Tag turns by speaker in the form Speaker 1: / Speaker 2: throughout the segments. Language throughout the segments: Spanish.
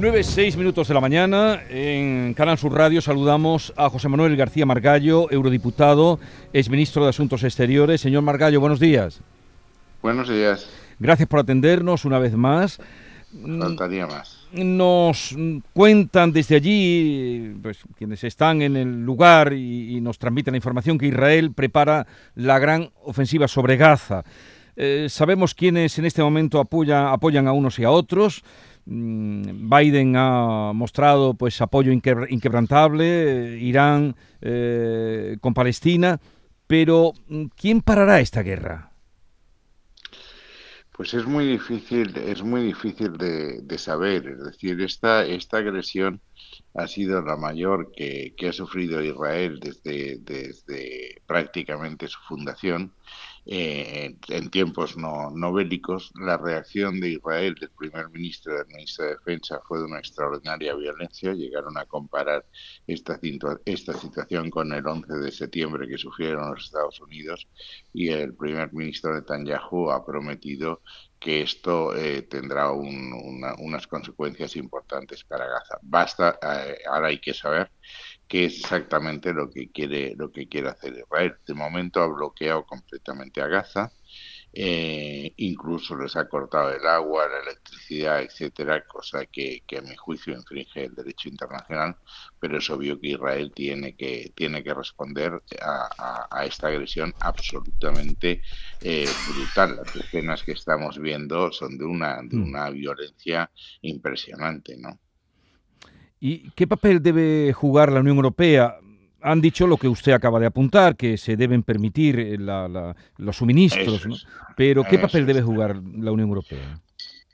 Speaker 1: 9, 6 minutos de la mañana. En Canal Sur Radio saludamos a José Manuel García Margallo, eurodiputado, exministro de Asuntos Exteriores. Señor Margallo, buenos días.
Speaker 2: Buenos días.
Speaker 1: Gracias por atendernos una vez más.
Speaker 2: Faltaría más.
Speaker 1: Nos cuentan desde allí, pues, quienes están en el lugar y, nos transmiten la información que Israel prepara la gran ofensiva sobre Gaza. Eh, sabemos quiénes en este momento apoyan a unos y a otros. Mm, Biden ha mostrado pues apoyo inquebrantable, Irán eh, con Palestina, pero mm, ¿quién parará esta guerra?
Speaker 2: Pues es muy difícil, es muy difícil de, saber. Es decir, esta, esta agresión ha sido la mayor que, ha sufrido Israel desde, desde prácticamente su fundación eh, en tiempos no, no, bélicos, la reacción de Israel, del primer ministro y del ministro de Defensa, fue de una extraordinaria violencia. Llegaron a comparar esta, esta situación con el 11 de septiembre que sufrieron los Estados Unidos y el primer ministro Netanyahu ha prometido que esto eh, tendrá unas consecuencias importantes para Gaza. Basta, eh, ahora hay que saber qué es exactamente lo que quiere lo que quiere hacer Israel. De momento ha bloqueado completamente a Gaza, eh, incluso les ha cortado el agua, la electricidad, etcétera, cosa que, que, a mi juicio infringe el derecho internacional, pero es obvio que Israel tiene que tiene que responder a, esta agresión absolutamente eh, brutal. Las escenas que estamos viendo son de una de mm. una violencia impresionante, ¿no?
Speaker 1: ¿Y qué papel debe jugar la Unión Europea? Han dicho lo que usted acaba de apuntar, que se deben permitir eh, los suministros, pero ¿qué papel debe jugar la Unión Europea?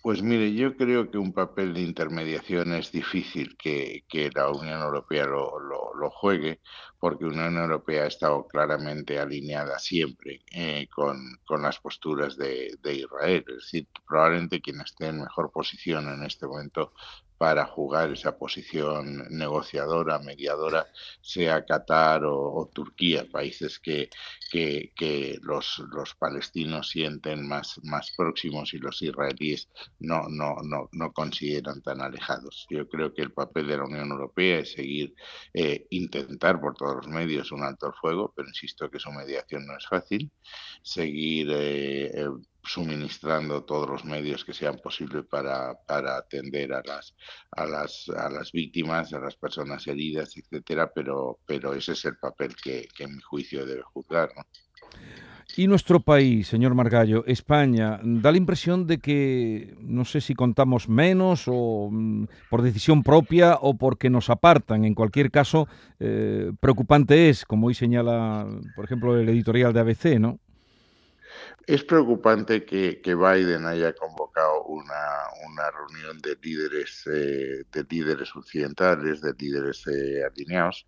Speaker 2: Pues mire, yo creo que un papel de intermediación es difícil que, la Unión Europea lo, juegue, porque la Unión Europea ha estado claramente alineada siempre eh, con, las posturas de, de, Israel. Es decir, probablemente quien esté en mejor posición en este momento para jugar esa posición negociadora, mediadora, sea Qatar o, Turquía, países que, que, los, los, palestinos sienten más, más próximos y los israelíes no, no, no, no, consideran tan alejados. Yo creo que el papel de la Unión Europea es seguir, eh, intentar por todos los medios un alto el fuego, pero insisto que su mediación no es fácil, seguir eh, eh suministrando todos los medios que sean posibles para, para atender a las, a, las, a las víctimas, a las personas heridas, etcétera, pero, pero ese es el papel que, en mi juicio debe juzgar.
Speaker 1: Y nuestro país, señor Margallo, España, da la impresión de que no sé si contamos menos o mm, por decisión propia o porque nos apartan. En cualquier caso, eh, preocupante es, como hoy señala, por ejemplo, el editorial de ABC, ¿no?
Speaker 2: Es preocupante que, Biden haya convocado una, reunión de líderes, eh, de líderes occidentales, de líderes eh, alineados,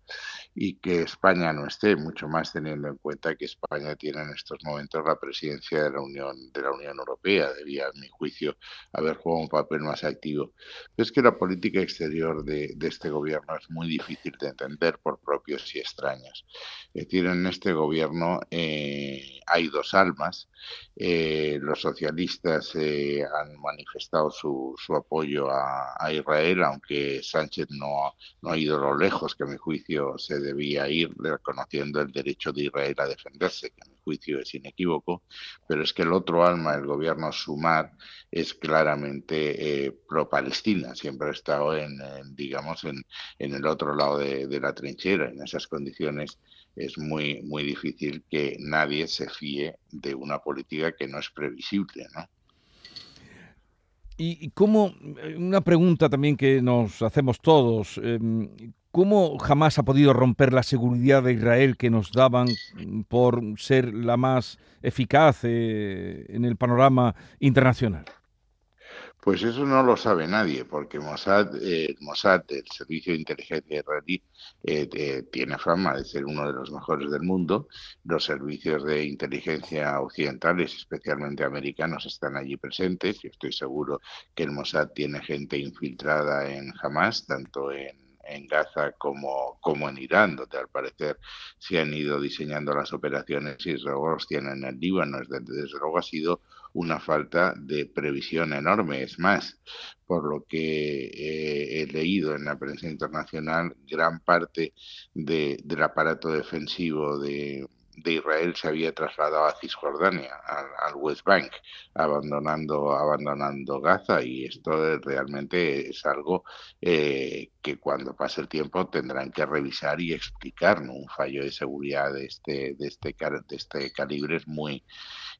Speaker 2: y que España no esté, mucho más teniendo en cuenta que España tiene en estos momentos la presidencia de la Unión, de la Unión Europea. Debía, a mi juicio, haber jugado un papel más activo. es que la política exterior de, este gobierno es muy difícil de entender por propios y extraños. Es decir, en este gobierno eh, hay dos almas eh, los socialistas eh, han manifestado su, su apoyo a, Israel, aunque Sánchez no, no, ha ido lo lejos que a mi juicio se debía ir, reconociendo el derecho de Israel a defenderse, juicio es inequívoco, pero es que el otro alma, el gobierno Sumar, es claramente eh, pro-Palestina, siempre ha estado en, digamos, en, el otro lado de, la trinchera, en esas condiciones es muy, muy difícil que nadie se fíe de una política que no es previsible, ¿no?
Speaker 1: Y cómo, una pregunta también que nos hacemos todos, em, ¿cómo jamás ha podido romper la seguridad de Israel que nos daban por ser la más eficaz eh, en el panorama internacional?
Speaker 2: Pues eso no lo sabe nadie, porque Mossad, eh, Mossad el Servicio de Inteligencia israelí, eh, tiene fama de ser uno de los mejores del mundo. Los servicios de inteligencia occidentales, especialmente americanos, están allí presentes. Yo estoy seguro que el Mossad tiene gente infiltrada en Hamas, tanto en en Gaza como, como en Irán, donde al parecer se han ido diseñando las operaciones y luego los tienen en el Líbano. Desde luego ha sido una falta de previsión enorme. Es más, por lo que leído en la prensa internacional, gran parte del aparato defensivo de, de Israel se había trasladado a Cisjordania, al, West Bank, abandonando, abandonando Gaza y esto realmente es algo eh, que cuando pase el tiempo tendrán que revisar y explicar. Un fallo de seguridad de este, de este, de este calibre es muy,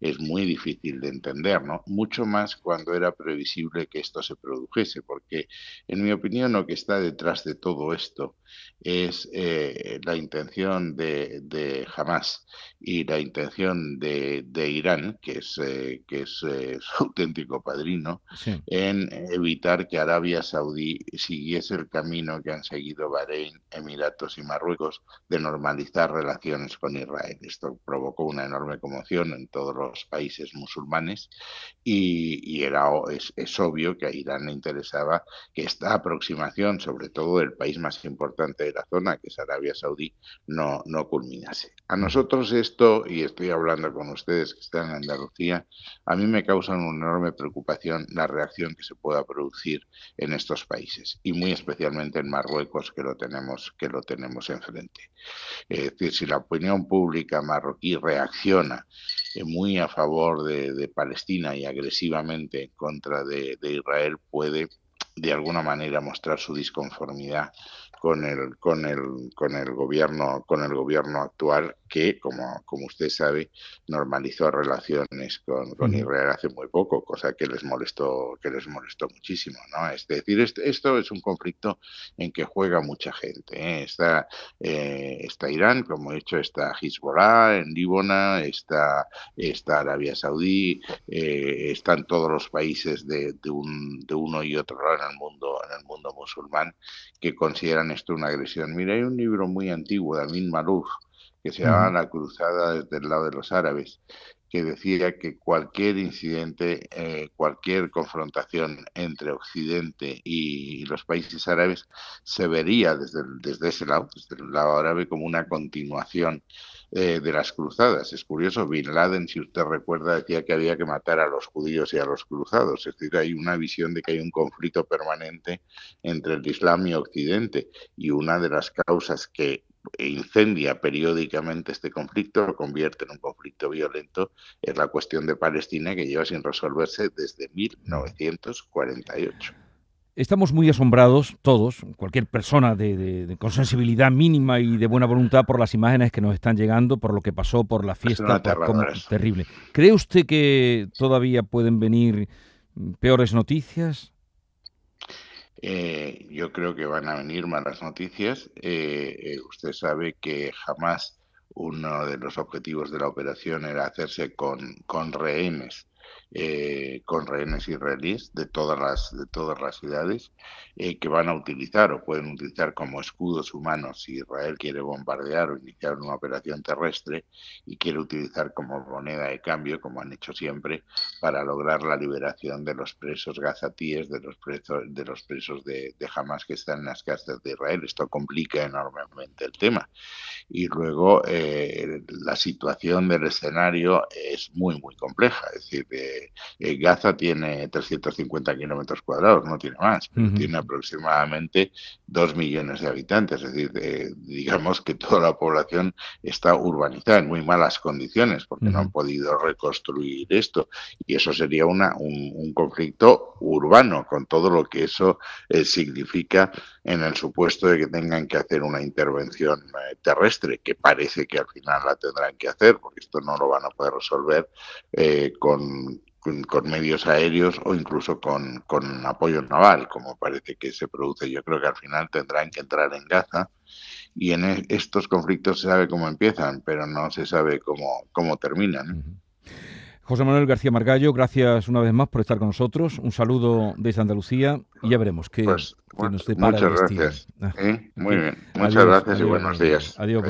Speaker 2: es muy difícil de entender, ¿no? Mucho más cuando era previsible que esto se produjese, porque en mi opinión lo que está detrás de todo esto es eh, la intención de, de, Hamas y la intención de, de Irán, que es, eh, que es eh, su auténtico padrino, en evitar que Arabia Saudí siguiese el camino que han seguido Bahrein, Emiratos y Marruecos de normalizar relaciones con Israel. Esto provocó una enorme conmoción en todos los países musulmanes y, era, es, es, obvio que a Irán le interesaba que esta aproximación, sobre todo del país más importante de la zona, que es Arabia Saudí, no, no culminase. A nosotros esto, y estoy hablando con ustedes que están en Andalucía, a mí me causa una enorme preocupación la reacción que se pueda producir en estos países y muy especialmente en Marruecos que lo tenemos que lo tenemos enfrente. Es decir, si la opinión pública marroquí reacciona eh, muy a favor de, Palestina y agresivamente en contra de, de Israel puede de alguna manera mostrar su disconformidad con el, con el, con el gobierno, con el gobierno actual que, como, como usted sabe, normalizó relaciones con, con Israel hace muy poco, cosa que les molestó, que les molestó muchísimo, ¿no? Es decir, esto, es un conflicto en que juega mucha gente. ¿eh? Está, eh, está Irán, como he dicho, está Hezbollah en Líbana, está, está Arabia Saudí, eh, están todos los países de, de, un, de uno y otro lado en el mundo, en el mundo musulmán que consideran esto una agresión. Mira, hay un libro muy antiguo de Amin Malouf que se llama La cruzada desde el lado de los árabes, que decía que cualquier incidente, eh, cualquier confrontación entre Occidente y los países árabes se vería desde, desde ese lado, desde el lado árabe, como una continuación eh, de las cruzadas. Es curioso, Bin Laden, si usted recuerda, decía que había que matar a los judíos y a los cruzados. Es decir, hay una visión de que hay un conflicto permanente entre el Islam y Occidente. Y una de las causas que incendia periódicamente este conflicto, lo convierte en un conflicto violento, es la cuestión de Palestina que lleva sin resolverse desde 1948.
Speaker 1: Estamos muy asombrados todos, cualquier persona de, con sensibilidad mínima y de buena voluntad por las imágenes que nos están llegando, por lo que pasó, por la fiesta, terrible. ¿Cree usted que todavía pueden venir peores noticias?
Speaker 2: Eh, yo creo que van a venir malas noticias. Eh, eh, usted sabe que jamás uno de los objetivos de la operación era hacerse con, con rehenes eh, con rehenes israelíes de todas las, de todas las ciudades eh, que van a utilizar o pueden utilizar como escudos humanos si Israel quiere bombardear o iniciar una operación terrestre y quiere utilizar como moneda de cambio, como han hecho siempre, para lograr la liberación de los presos gazatíes, de los presos de, los presos de, de Hamas que están en las cárceles de Israel. Esto complica enormemente el tema. Y luego eh, la situación del escenario es muy, muy compleja. Es decir, eh, Gaza tiene 350 kilómetros cuadrados, no tiene más, pero tiene aproximadamente 2 millones de habitantes. Es decir, eh, digamos que toda la población está urbanizada en muy malas condiciones porque no han podido reconstruir esto. Y eso sería una, un, conflicto urbano, con todo lo que eso eh, significa en el supuesto de que tengan que hacer una intervención terrestre, que parece que al final la tendrán que hacer, porque esto no lo van a poder resolver con, con, medios aéreos o incluso con, con, apoyo naval, como parece que se produce. Yo creo que al final tendrán que entrar en Gaza y en e, estos conflictos se sabe cómo empiezan, pero no se sabe cómo, cómo terminan.
Speaker 1: José Manuel García Margallo, gracias una vez más por estar con nosotros. Un saludo desde Andalucía y ya veremos qué,
Speaker 2: pues, nos depara Muchas gracias. Ah. Muy bien. Muchas gracias y buenos días.
Speaker 1: Adiós.